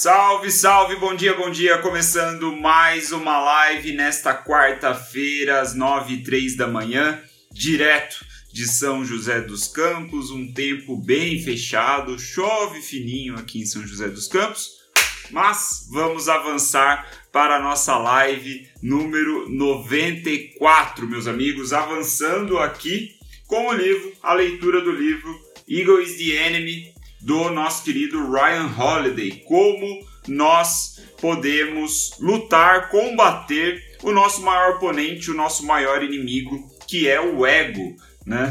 Salve, salve, bom dia, bom dia. Começando mais uma live nesta quarta-feira, às nove e três da manhã, direto de São José dos Campos. Um tempo bem fechado, chove fininho aqui em São José dos Campos, mas vamos avançar para a nossa live número 94, meus amigos. Avançando aqui com o livro, a leitura do livro Eagle is the Enemy do nosso querido Ryan Holiday. Como nós podemos lutar, combater o nosso maior oponente, o nosso maior inimigo, que é o ego, né?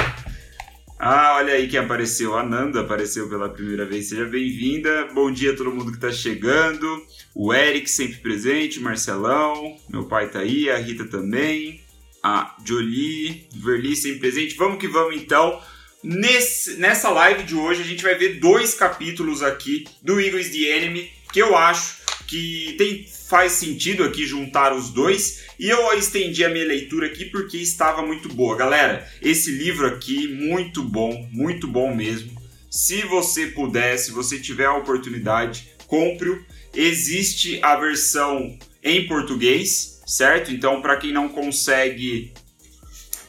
Ah, olha aí quem apareceu. A Nanda apareceu pela primeira vez. Seja bem-vinda. Bom dia a todo mundo que está chegando. O Eric sempre presente, Marcelão, meu pai tá aí, a Rita também, a Jolie, Verli sempre presente. Vamos que vamos então. Nesse, nessa live de hoje a gente vai ver dois capítulos aqui do Eagles the Enemy que eu acho que tem, faz sentido aqui juntar os dois e eu estendi a minha leitura aqui porque estava muito boa. Galera, esse livro aqui, muito bom, muito bom mesmo. Se você puder, se você tiver a oportunidade, compre-o. Existe a versão em português, certo? Então, para quem não consegue,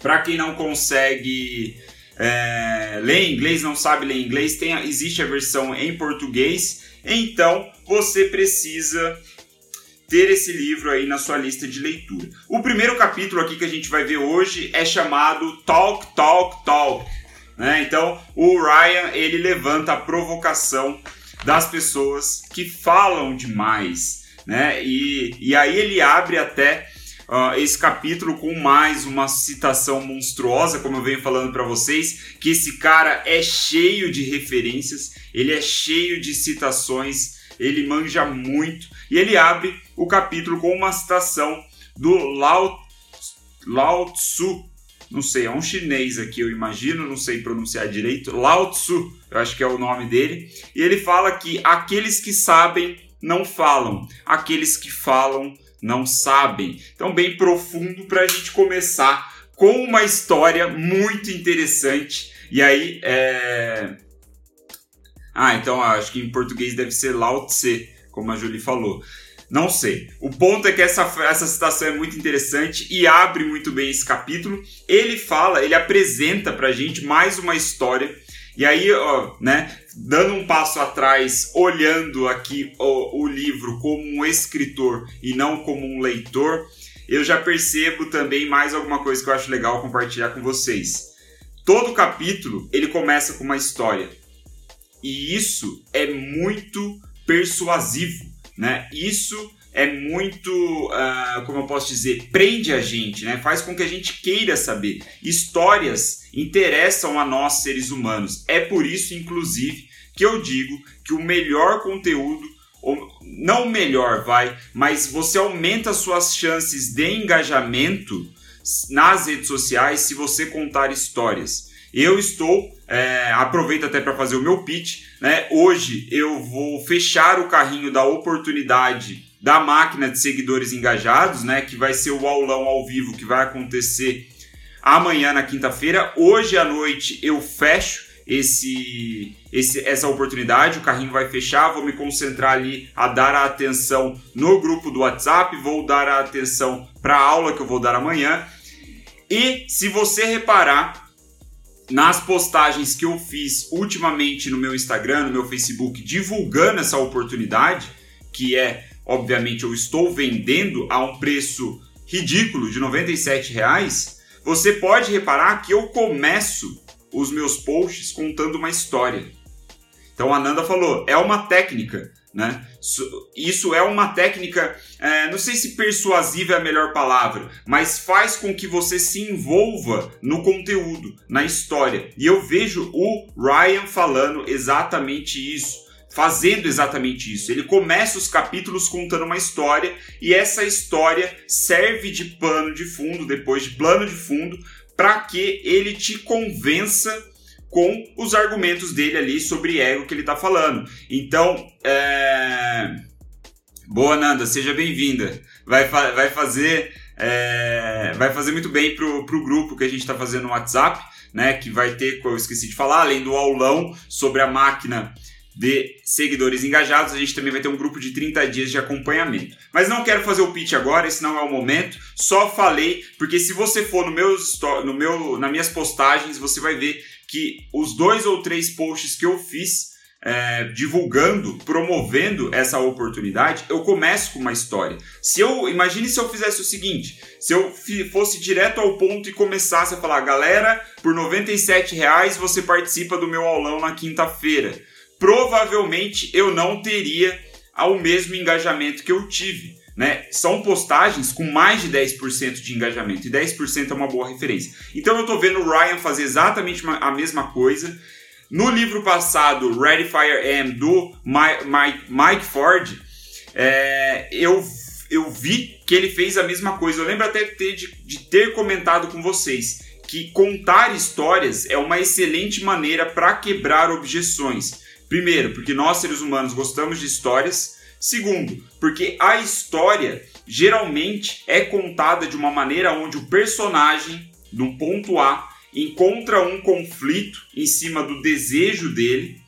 para quem não consegue é, ler inglês, não sabe ler inglês, tem, existe a versão em português. Então, você precisa ter esse livro aí na sua lista de leitura. O primeiro capítulo aqui que a gente vai ver hoje é chamado Talk, Talk, Talk. Né? Então, o Ryan ele levanta a provocação das pessoas que falam demais, né? E, e aí ele abre até uh, esse capítulo com mais uma citação monstruosa, como eu venho falando para vocês, que esse cara é cheio de referências, ele é cheio de citações, ele manja muito e ele abre o capítulo com uma citação do Lao, Lao Tzu, não sei, é um chinês aqui, eu imagino, não sei pronunciar direito, Lao Tzu, eu acho que é o nome dele, e ele fala que aqueles que sabem não falam, aqueles que falam não sabem. Então, bem profundo para a gente começar com uma história muito interessante. E aí, é... Ah, então acho que em português deve ser Lao Tse, como a Julie falou. Não sei. O ponto é que essa, essa citação é muito interessante e abre muito bem esse capítulo. Ele fala, ele apresenta pra gente mais uma história. E aí, ó, né, dando um passo atrás, olhando aqui o, o livro como um escritor e não como um leitor, eu já percebo também mais alguma coisa que eu acho legal compartilhar com vocês. Todo capítulo ele começa com uma história e isso é muito persuasivo, né? Isso é muito, uh, como eu posso dizer, prende a gente, né? Faz com que a gente queira saber. Histórias interessam a nós seres humanos. É por isso, inclusive, que eu digo que o melhor conteúdo, não o melhor, vai, mas você aumenta suas chances de engajamento nas redes sociais se você contar histórias. Eu estou, é, aproveito até para fazer o meu pitch, né? Hoje eu vou fechar o carrinho da oportunidade da máquina de seguidores engajados, né? Que vai ser o aulão ao vivo que vai acontecer amanhã na quinta-feira. Hoje à noite eu fecho esse, esse, essa oportunidade, o carrinho vai fechar, vou me concentrar ali a dar a atenção no grupo do WhatsApp, vou dar a atenção para a aula que eu vou dar amanhã. E se você reparar, nas postagens que eu fiz ultimamente no meu Instagram, no meu Facebook, divulgando essa oportunidade, que é, obviamente, eu estou vendendo a um preço ridículo de 97 reais, você pode reparar que eu começo os meus posts contando uma história. Então a Nanda falou, é uma técnica, né? Isso é uma técnica, é, não sei se persuasiva é a melhor palavra, mas faz com que você se envolva no conteúdo, na história. E eu vejo o Ryan falando exatamente isso fazendo exatamente isso. Ele começa os capítulos contando uma história e essa história serve de pano de fundo, depois de plano de fundo, para que ele te convença com os argumentos dele ali sobre ego que ele está falando. Então, é... boa Nanda, seja bem-vinda. Vai, fa vai fazer é... vai fazer muito bem pro, pro grupo que a gente está fazendo no WhatsApp, né? Que vai ter, eu esqueci de falar, além do aulão sobre a máquina de seguidores engajados, a gente também vai ter um grupo de 30 dias de acompanhamento. Mas não quero fazer o pitch agora, esse não é o momento. Só falei porque se você for no meu, no meu, nas minhas postagens, você vai ver que os dois ou três posts que eu fiz é, divulgando, promovendo essa oportunidade, eu começo com uma história. Se eu imagine se eu fizesse o seguinte, se eu fosse direto ao ponto e começasse a falar, galera, por 97 reais você participa do meu aulão na quinta-feira. Provavelmente eu não teria o mesmo engajamento que eu tive. Né? São postagens com mais de 10% de engajamento e 10% é uma boa referência. Então eu estou vendo o Ryan fazer exatamente a mesma coisa no livro passado, Ready Fire M, do Mike, Ford, é, eu, eu vi que ele fez a mesma coisa. Eu lembro até de, de ter comentado com vocês que contar histórias é uma excelente maneira para quebrar objeções. Primeiro, porque nós seres humanos gostamos de histórias. Segundo, porque a história geralmente é contada de uma maneira onde o personagem, no ponto A, encontra um conflito em cima do desejo dele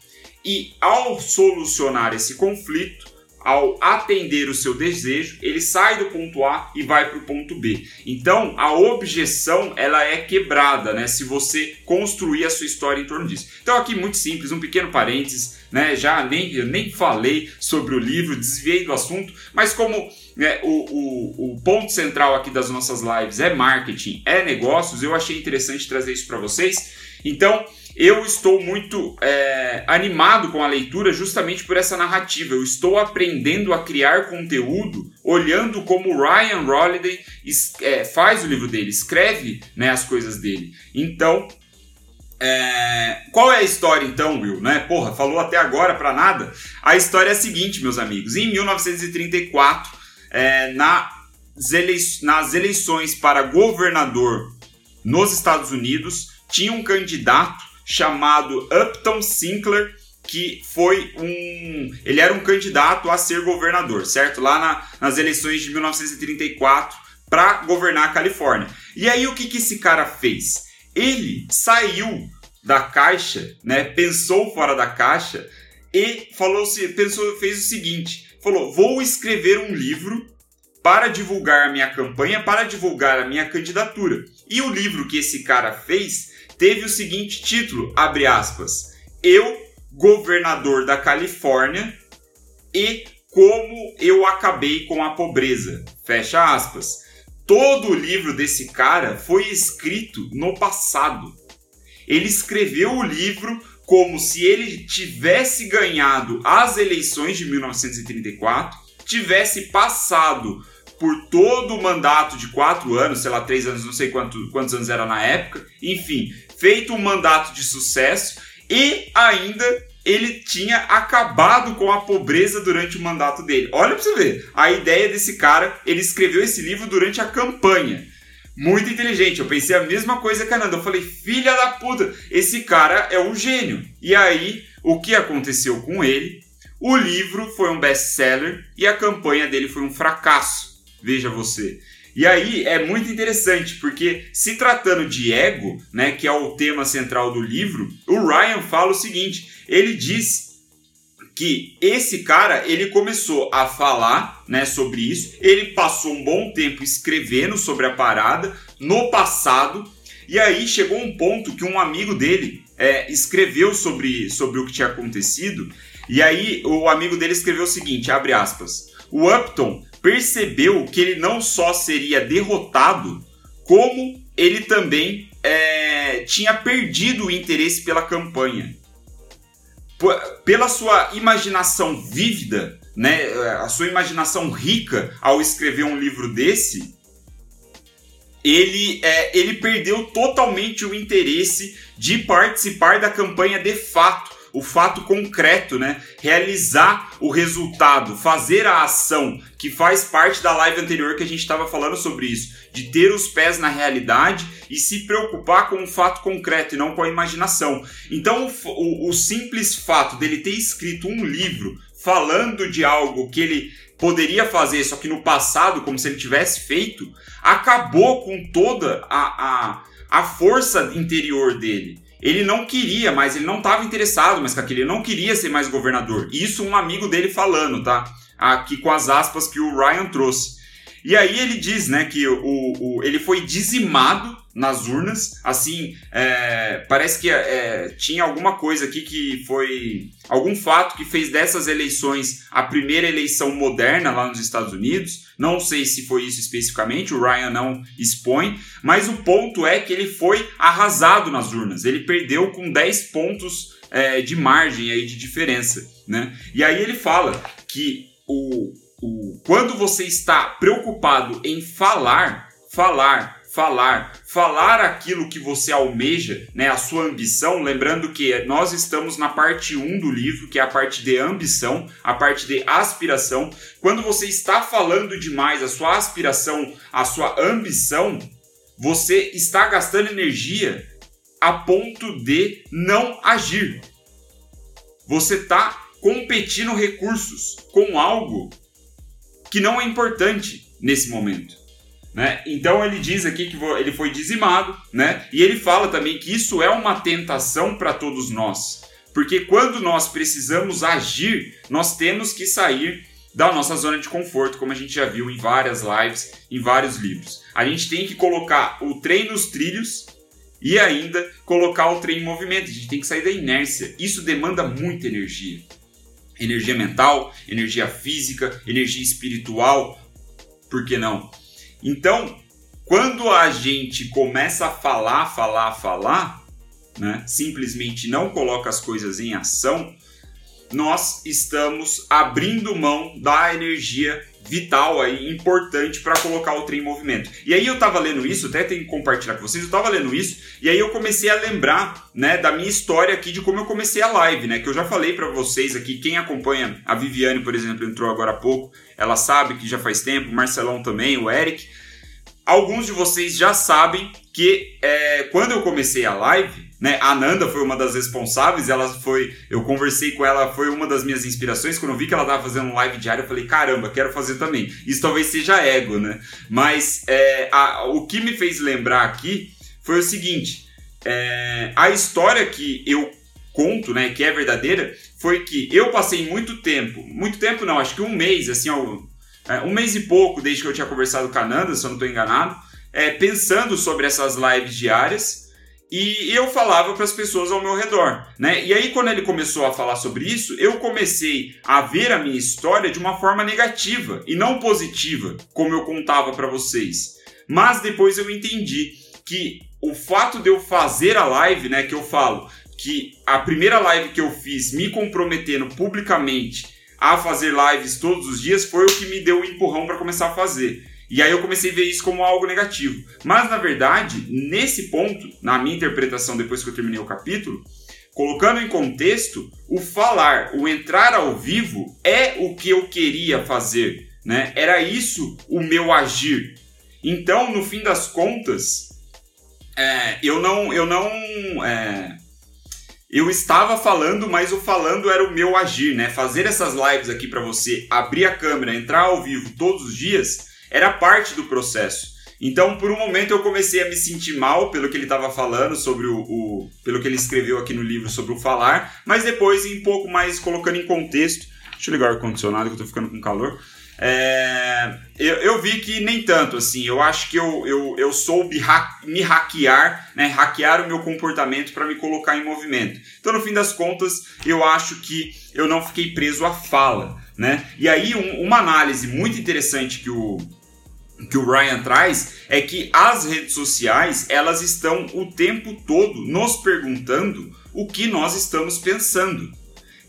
e, ao solucionar esse conflito, ao atender o seu desejo, ele sai do ponto A e vai para o ponto B. Então, a objeção ela é quebrada, né? Se você construir a sua história em torno disso. Então, aqui muito simples, um pequeno parênteses, né? Já nem eu nem falei sobre o livro, desviei do assunto, mas como né, o, o, o, ponto central aqui das nossas lives é marketing, é negócios, eu achei interessante trazer isso para vocês. Então, eu estou muito é, animado com a leitura justamente por essa narrativa. Eu estou aprendendo a criar conteúdo olhando como Ryan Holiday é, faz o livro dele, escreve né, as coisas dele. Então, é... Qual é a história então, Will? Né? Porra, falou até agora para nada. A história é a seguinte, meus amigos. Em 1934, é, nas eleições para governador nos Estados Unidos, tinha um candidato chamado Upton Sinclair, que foi um. Ele era um candidato a ser governador, certo? Lá na, nas eleições de 1934 para governar a Califórnia. E aí o que, que esse cara fez? Ele saiu da caixa, né? Pensou fora da caixa e falou pensou, fez o seguinte: falou: vou escrever um livro para divulgar a minha campanha, para divulgar a minha candidatura. E o livro que esse cara fez teve o seguinte título, abre aspas, Eu, governador da Califórnia, e como eu acabei com a pobreza, fecha aspas. Todo o livro desse cara foi escrito no passado. Ele escreveu o livro como se ele tivesse ganhado as eleições de 1934, tivesse passado por todo o mandato de quatro anos, sei lá, três anos, não sei quanto, quantos anos era na época, enfim, feito um mandato de sucesso e ainda ele tinha acabado com a pobreza durante o mandato dele. Olha pra você ver, a ideia desse cara, ele escreveu esse livro durante a campanha. Muito inteligente, eu pensei a mesma coisa que a Nanda. Eu falei, filha da puta, esse cara é um gênio. E aí, o que aconteceu com ele? O livro foi um best-seller e a campanha dele foi um fracasso. Veja você. E aí é muito interessante, porque se tratando de ego, né, que é o tema central do livro, o Ryan fala o seguinte: ele diz que esse cara ele começou a falar né, sobre isso, ele passou um bom tempo escrevendo sobre a parada no passado, e aí chegou um ponto que um amigo dele é, escreveu sobre, sobre o que tinha acontecido, e aí o amigo dele escreveu o seguinte: abre aspas. O Upton percebeu que ele não só seria derrotado, como ele também é, tinha perdido o interesse pela campanha. P pela sua imaginação vívida, né, a sua imaginação rica ao escrever um livro desse, ele, é, ele perdeu totalmente o interesse de participar da campanha de fato o fato concreto, né? Realizar o resultado, fazer a ação, que faz parte da live anterior que a gente estava falando sobre isso, de ter os pés na realidade e se preocupar com o fato concreto e não com a imaginação. Então, o, o, simples fato dele ter escrito um livro falando de algo que ele poderia fazer, só que no passado, como se ele tivesse feito, acabou com toda a, a, a força interior dele. Ele não queria mais, ele não estava interessado mais com aquilo, ele não queria ser mais governador. Isso um amigo dele falando, tá? Aqui com as aspas que o Ryan trouxe. E aí ele diz, né, que o, o ele foi dizimado nas urnas, assim, é, parece que é, tinha alguma coisa aqui que foi algum fato que fez dessas eleições a primeira eleição moderna lá nos Estados Unidos. Não sei se foi isso especificamente, o Ryan não expõe, mas o ponto é que ele foi arrasado nas urnas. Ele perdeu com 10 pontos é, de margem aí de diferença, né? E aí ele fala que o, o, quando você está preocupado em falar, falar, falar, falar aquilo que você almeja, né, a sua ambição, lembrando que nós estamos na parte 1 do livro, que é a parte de ambição, a parte de aspiração. Quando você está falando demais a sua aspiração, a sua ambição, você está gastando energia a ponto de não agir. Você está competindo recursos com algo que não é importante nesse momento. Né? Então ele diz aqui que ele foi dizimado, né? E ele fala também que isso é uma tentação para todos nós, porque quando nós precisamos agir, nós temos que sair da nossa zona de conforto, como a gente já viu em várias lives, em vários livros. A gente tem que colocar o trem nos trilhos e ainda colocar o trem em movimento. A gente tem que sair da inércia. Isso demanda muita energia energia mental, energia física, energia espiritual, por que não? Então, quando a gente começa a falar, falar, falar, né, simplesmente não coloca as coisas em ação, nós estamos abrindo mão da energia vital aí, importante para colocar o trem em movimento. E aí eu tava lendo isso, até tenho que compartilhar com vocês, eu tava lendo isso, e aí eu comecei a lembrar, né, da minha história aqui de como eu comecei a live, né, que eu já falei para vocês aqui, quem acompanha, a Viviane, por exemplo, entrou agora há pouco, ela sabe que já faz tempo, o Marcelão também, o Eric, alguns de vocês já sabem que é, quando eu comecei a live, né? A Nanda foi uma das responsáveis, ela foi, eu conversei com ela, foi uma das minhas inspirações. Quando eu vi que ela estava fazendo um live diário, eu falei, caramba, quero fazer também. Isso talvez seja ego, né? Mas é, a, o que me fez lembrar aqui foi o seguinte: é, a história que eu conto, né, que é verdadeira, foi que eu passei muito tempo, muito tempo não, acho que um mês, assim, ó, é, um mês e pouco desde que eu tinha conversado com a Nanda, se eu não estou enganado, é, pensando sobre essas lives diárias e eu falava para as pessoas ao meu redor, né? E aí quando ele começou a falar sobre isso, eu comecei a ver a minha história de uma forma negativa e não positiva, como eu contava para vocês. Mas depois eu entendi que o fato de eu fazer a live, né, que eu falo que a primeira live que eu fiz me comprometendo publicamente a fazer lives todos os dias foi o que me deu o empurrão para começar a fazer. E aí eu comecei a ver isso como algo negativo. Mas na verdade, nesse ponto, na minha interpretação depois que eu terminei o capítulo, colocando em contexto, o falar, o entrar ao vivo é o que eu queria fazer, né? Era isso o meu agir. Então, no fim das contas, é, eu não, eu não, é, eu estava falando, mas o falando era o meu agir, né? Fazer essas lives aqui para você, abrir a câmera, entrar ao vivo todos os dias era parte do processo. Então, por um momento, eu comecei a me sentir mal pelo que ele estava falando sobre o, o, pelo que ele escreveu aqui no livro sobre o falar, mas depois, um pouco mais colocando em contexto, deixa eu ligar o ar-condicionado que eu tô ficando com calor. É, eu, eu, vi que nem tanto, assim, eu acho que eu, eu, eu soube me hackear, né, hackear o meu comportamento para me colocar em movimento. Então, no fim das contas, eu acho que eu não fiquei preso à fala, né? E aí, um, uma análise muito interessante que o, que o Ryan traz é que as redes sociais elas estão o tempo todo nos perguntando o que nós estamos pensando.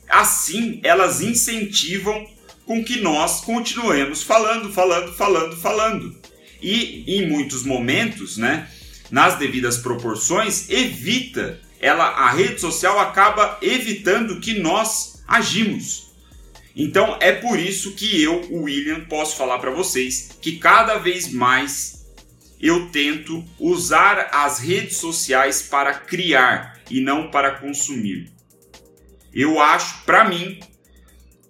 Assim, elas incentivam com que nós continuemos falando, falando, falando, falando. E em muitos momentos, né, nas devidas proporções, evita ela a rede social acaba evitando que nós agimos. Então é por isso que eu, o William, posso falar para vocês que cada vez mais eu tento usar as redes sociais para criar e não para consumir. Eu acho, para mim,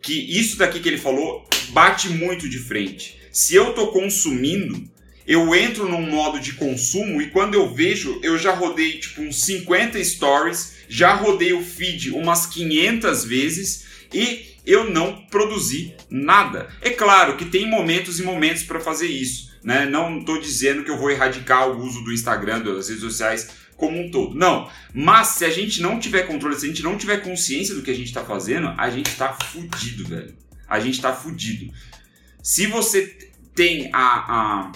que isso daqui que ele falou bate muito de frente. Se eu estou consumindo, eu entro num modo de consumo e quando eu vejo, eu já rodei tipo uns 50 stories, já rodei o feed umas 500 vezes e eu não produzi nada. É claro que tem momentos e momentos para fazer isso, né? Não estou dizendo que eu vou erradicar o uso do Instagram, das redes sociais como um todo. Não. Mas se a gente não tiver controle, se a gente não tiver consciência do que a gente está fazendo, a gente está fudido, velho. A gente está fudido. Se você tem a, a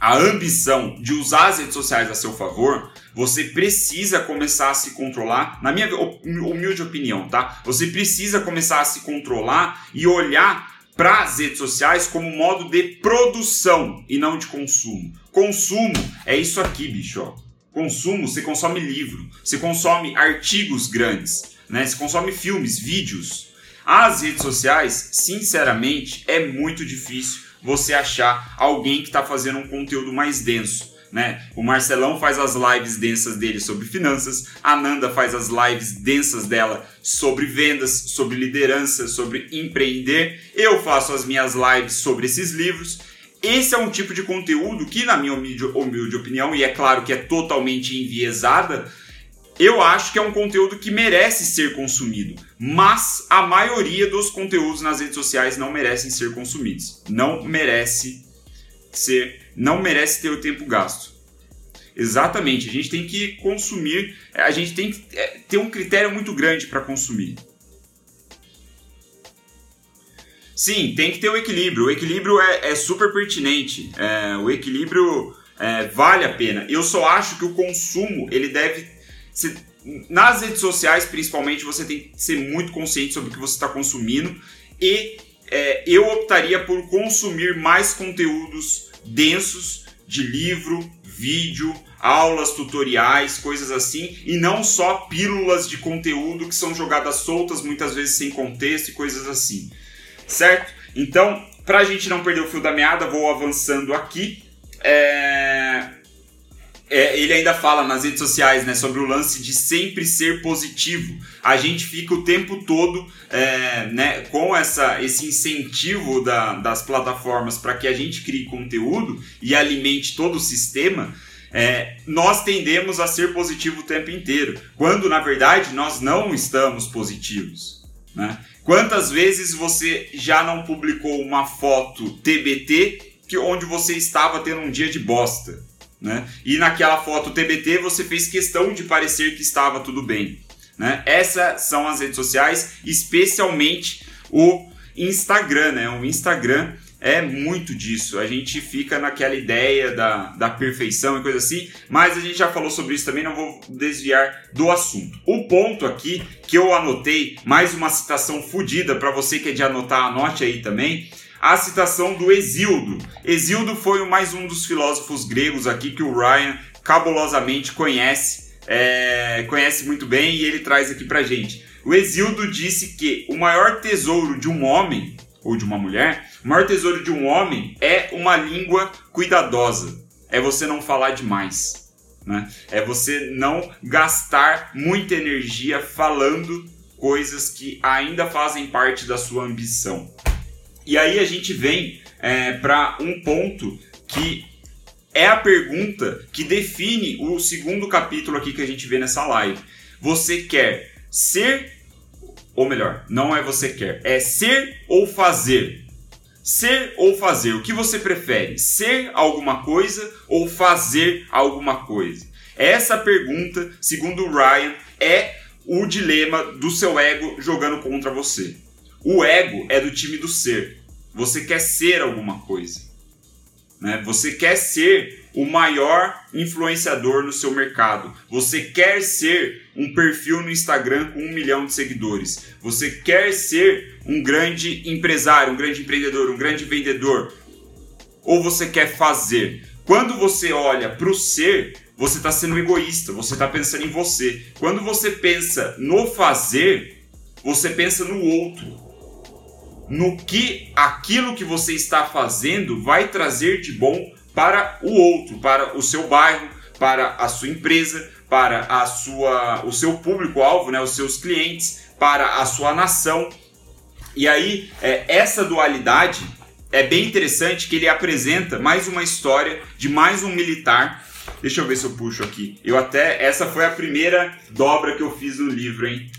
a ambição de usar as redes sociais a seu favor, você precisa começar a se controlar, na minha humilde opinião, tá? Você precisa começar a se controlar e olhar para as redes sociais como modo de produção e não de consumo. Consumo é isso aqui, bicho. Ó. Consumo, você consome livro, você consome artigos grandes, né? Você consome filmes, vídeos. As redes sociais, sinceramente, é muito difícil você achar alguém que está fazendo um conteúdo mais denso. Né? O Marcelão faz as lives densas dele sobre finanças, a Nanda faz as lives densas dela sobre vendas, sobre liderança, sobre empreender. Eu faço as minhas lives sobre esses livros. Esse é um tipo de conteúdo que, na minha humilde, humilde opinião, e é claro que é totalmente enviesada, eu acho que é um conteúdo que merece ser consumido, mas a maioria dos conteúdos nas redes sociais não merecem ser consumidos. Não merece ser, não merece ter o tempo gasto. Exatamente, a gente tem que consumir, a gente tem que é, ter um critério muito grande para consumir. Sim, tem que ter o equilíbrio. O equilíbrio é, é super pertinente. É, o equilíbrio é, vale a pena. Eu só acho que o consumo ele deve você, nas redes sociais, principalmente, você tem que ser muito consciente sobre o que você está consumindo e é, eu optaria por consumir mais conteúdos densos de livro, vídeo, aulas, tutoriais, coisas assim, e não só pílulas de conteúdo que são jogadas soltas, muitas vezes sem contexto e coisas assim, certo? Então, para a gente não perder o fio da meada, vou avançando aqui. É é, ele ainda fala nas redes sociais né, sobre o lance de sempre ser positivo. A gente fica o tempo todo é, né, com essa, esse incentivo da, das plataformas para que a gente crie conteúdo e alimente todo o sistema. É, nós tendemos a ser positivo o tempo inteiro, quando na verdade nós não estamos positivos. Né? Quantas vezes você já não publicou uma foto TBT que, onde você estava tendo um dia de bosta? Né? E naquela foto TBT você fez questão de parecer que estava tudo bem. Né? Essas são as redes sociais, especialmente o Instagram. Né? O Instagram é muito disso. A gente fica naquela ideia da, da perfeição e coisa assim, mas a gente já falou sobre isso também, não vou desviar do assunto. O ponto aqui que eu anotei, mais uma citação fodida para você que é de anotar, anote aí também a citação do Exildo. Exildo foi mais um dos filósofos gregos aqui que o Ryan cabulosamente conhece, é, conhece muito bem e ele traz aqui pra gente. O Exildo disse que o maior tesouro de um homem ou de uma mulher, o maior tesouro de um homem é uma língua cuidadosa. É você não falar demais. Né? É você não gastar muita energia falando coisas que ainda fazem parte da sua ambição. E aí a gente vem é, para um ponto que é a pergunta que define o segundo capítulo aqui que a gente vê nessa live. Você quer ser, ou melhor, não é você quer, é ser ou fazer. Ser ou fazer, o que você prefere? Ser alguma coisa ou fazer alguma coisa? Essa pergunta, segundo o Ryan, é o dilema do seu ego jogando contra você. O ego é do time do ser. Você quer ser alguma coisa. Né? Você quer ser o maior influenciador no seu mercado. Você quer ser um perfil no Instagram com um milhão de seguidores. Você quer ser um grande empresário, um grande empreendedor, um grande vendedor. Ou você quer fazer. Quando você olha para o ser, você está sendo egoísta, você está pensando em você. Quando você pensa no fazer, você pensa no outro no que aquilo que você está fazendo vai trazer de bom para o outro, para o seu bairro, para a sua empresa, para a sua, o seu público-alvo, né, os seus clientes, para a sua nação. E aí, é, essa dualidade é bem interessante que ele apresenta mais uma história de mais um militar. Deixa eu ver se eu puxo aqui. Eu até. Essa foi a primeira dobra que eu fiz no livro, hein?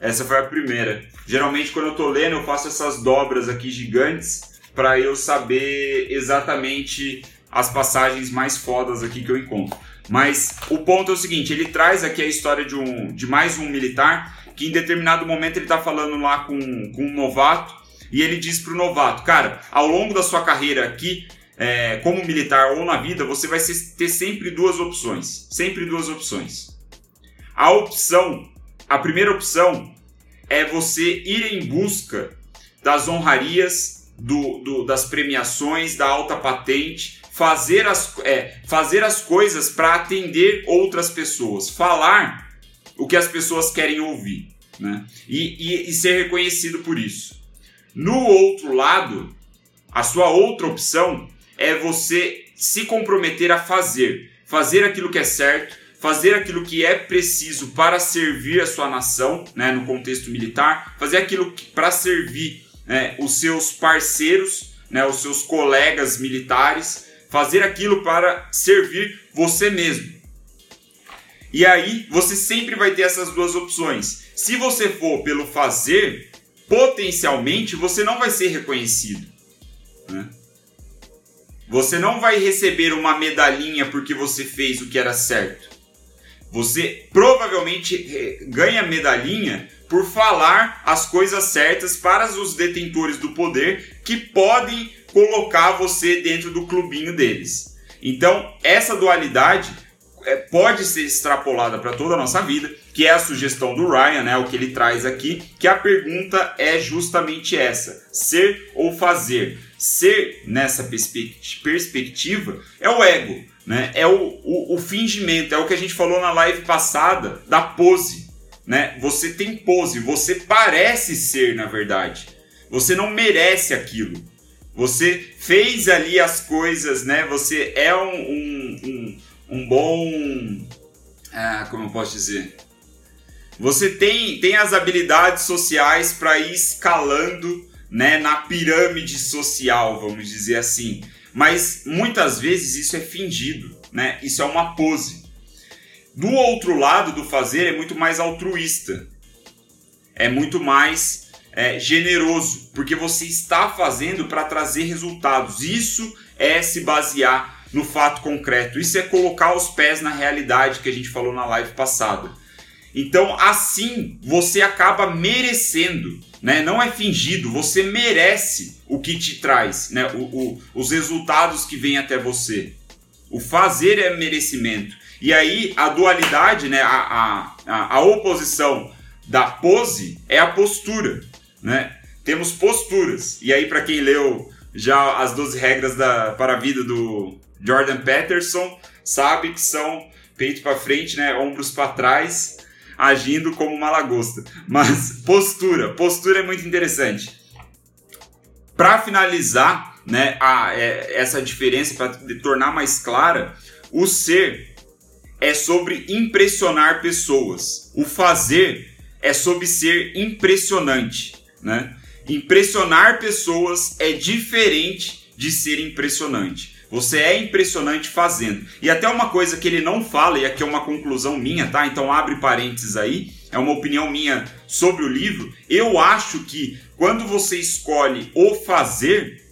Essa foi a primeira. Geralmente, quando eu tô lendo, eu faço essas dobras aqui gigantes para eu saber exatamente as passagens mais fodas aqui que eu encontro. Mas o ponto é o seguinte: ele traz aqui a história de, um, de mais um militar que em determinado momento ele está falando lá com, com um novato e ele diz para o novato: Cara, ao longo da sua carreira aqui, é, como militar ou na vida, você vai ter sempre duas opções. Sempre duas opções. A opção, a primeira opção é você ir em busca das honrarias, do, do, das premiações, da alta patente, fazer as, é, fazer as coisas para atender outras pessoas, falar o que as pessoas querem ouvir, né? E, e, e ser reconhecido por isso. No outro lado, a sua outra opção é você se comprometer a fazer, fazer aquilo que é certo, fazer aquilo que é preciso para servir a sua nação, né, no contexto militar, fazer aquilo para servir né, os seus parceiros, né, os seus colegas militares, fazer aquilo para servir você mesmo. E aí você sempre vai ter essas duas opções. Se você for pelo fazer, potencialmente você não vai ser reconhecido. Né? Você não vai receber uma medalhinha porque você fez o que era certo. Você provavelmente ganha medalhinha por falar as coisas certas para os detentores do poder que podem colocar você dentro do clubinho deles. Então, essa dualidade é, pode ser extrapolada para toda a nossa vida, que é a sugestão do Ryan, né, o que ele traz aqui, que a pergunta é justamente essa: ser ou fazer. Ser nessa perspectiva é o ego, né? é o, o, o fingimento, é o que a gente falou na live passada da pose. Né? Você tem pose, você parece ser, na verdade. Você não merece aquilo. Você fez ali as coisas, né? Você é um, um, um um bom. Ah, como eu posso dizer? Você tem, tem as habilidades sociais para ir escalando né, na pirâmide social, vamos dizer assim. Mas muitas vezes isso é fingido, né? Isso é uma pose. Do outro lado do fazer é muito mais altruísta, é muito mais é, generoso, porque você está fazendo para trazer resultados. Isso é se basear no fato concreto. Isso é colocar os pés na realidade que a gente falou na live passada. Então, assim, você acaba merecendo, né? Não é fingido, você merece o que te traz, né? O, o, os resultados que vêm até você. O fazer é merecimento. E aí, a dualidade, né? A, a, a oposição da pose é a postura, né? Temos posturas. E aí, para quem leu já as 12 regras da, para a vida do Jordan Peterson sabe que são peito para frente, né, ombros para trás, agindo como uma lagosta. Mas postura, postura é muito interessante. Para finalizar, né, a, é, essa diferença para tornar mais clara, o ser é sobre impressionar pessoas. O fazer é sobre ser impressionante, né? Impressionar pessoas é diferente de ser impressionante. Você é impressionante fazendo. E até uma coisa que ele não fala, e aqui é uma conclusão minha, tá? Então abre parênteses aí, é uma opinião minha sobre o livro. Eu acho que quando você escolhe o fazer,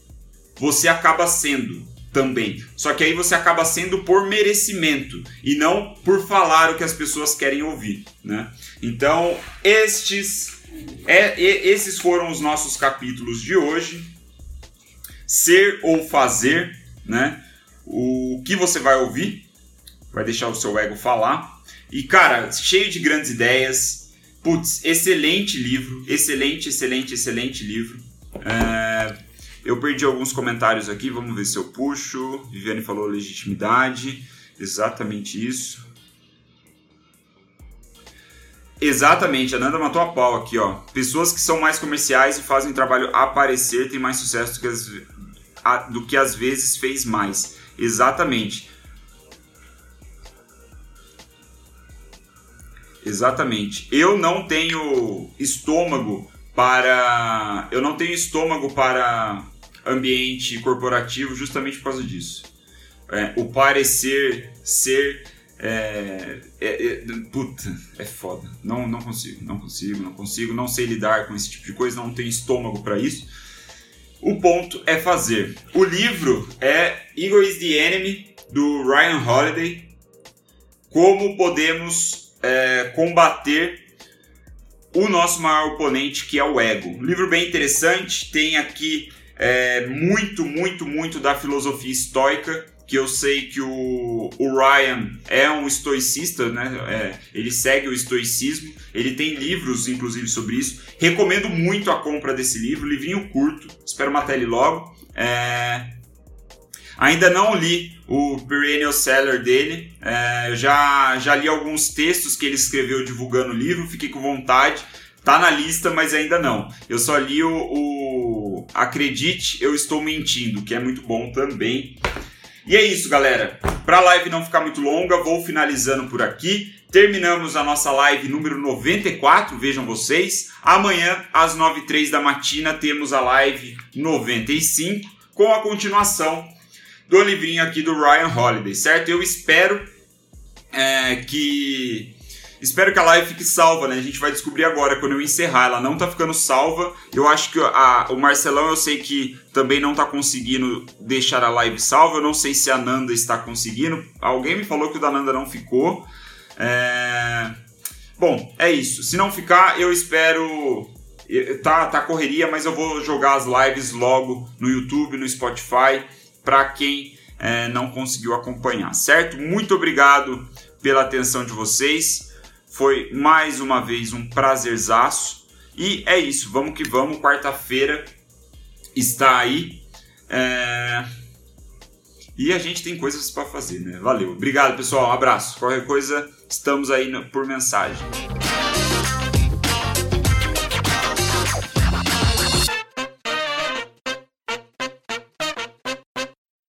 você acaba sendo também. Só que aí você acaba sendo por merecimento e não por falar o que as pessoas querem ouvir, né? Então, estes é, esses foram os nossos capítulos de hoje. Ser ou fazer né? O que você vai ouvir vai deixar o seu ego falar. E cara, cheio de grandes ideias. Putz, excelente livro, excelente, excelente, excelente livro. É, eu perdi alguns comentários aqui, vamos ver se eu puxo. Viviane falou legitimidade, exatamente isso. Exatamente, a Nanda matou a pau aqui, ó. Pessoas que são mais comerciais e fazem trabalho aparecer têm mais sucesso do que as do que às vezes fez mais. Exatamente. Exatamente. Eu não tenho estômago para. Eu não tenho estômago para ambiente corporativo justamente por causa disso. É, o parecer ser. É, é, é, puta, é foda. Não, não consigo, não consigo, não consigo, não sei lidar com esse tipo de coisa, não tenho estômago para isso. O ponto é fazer. O livro é Ego is the Enemy, do Ryan Holiday. Como podemos é, combater o nosso maior oponente, que é o ego. Um livro bem interessante, tem aqui é, muito, muito, muito da filosofia estoica, que eu sei que o, o Ryan é um estoicista, né? É, ele segue o estoicismo, ele tem livros, inclusive, sobre isso. Recomendo muito a compra desse livro, livrinho curto, espero matar ele logo. É, ainda não li o Perennial Seller dele, é, já, já li alguns textos que ele escreveu divulgando o livro, fiquei com vontade. Tá na lista, mas ainda não. Eu só li o, o Acredite, Eu Estou Mentindo, que é muito bom também. E é isso, galera. Para a live não ficar muito longa, vou finalizando por aqui. Terminamos a nossa live número 94, vejam vocês. Amanhã, às 9h03 da matina, temos a live 95, com a continuação do livrinho aqui do Ryan Holiday, certo? Eu espero é, que Espero que a live fique salva, né? A gente vai descobrir agora quando eu encerrar. Ela não tá ficando salva. Eu acho que a, o Marcelão eu sei que também não tá conseguindo deixar a live salva. Eu não sei se a Nanda está conseguindo. Alguém me falou que o da Nanda não ficou. É... Bom, é isso. Se não ficar, eu espero. Tá, tá correria, mas eu vou jogar as lives logo no YouTube, no Spotify, para quem é, não conseguiu acompanhar, certo? Muito obrigado pela atenção de vocês. Foi mais uma vez um prazerzaço. E é isso, vamos que vamos. Quarta-feira está aí. É... E a gente tem coisas para fazer, né? Valeu. Obrigado, pessoal. Um abraço. Qualquer coisa, estamos aí por mensagem.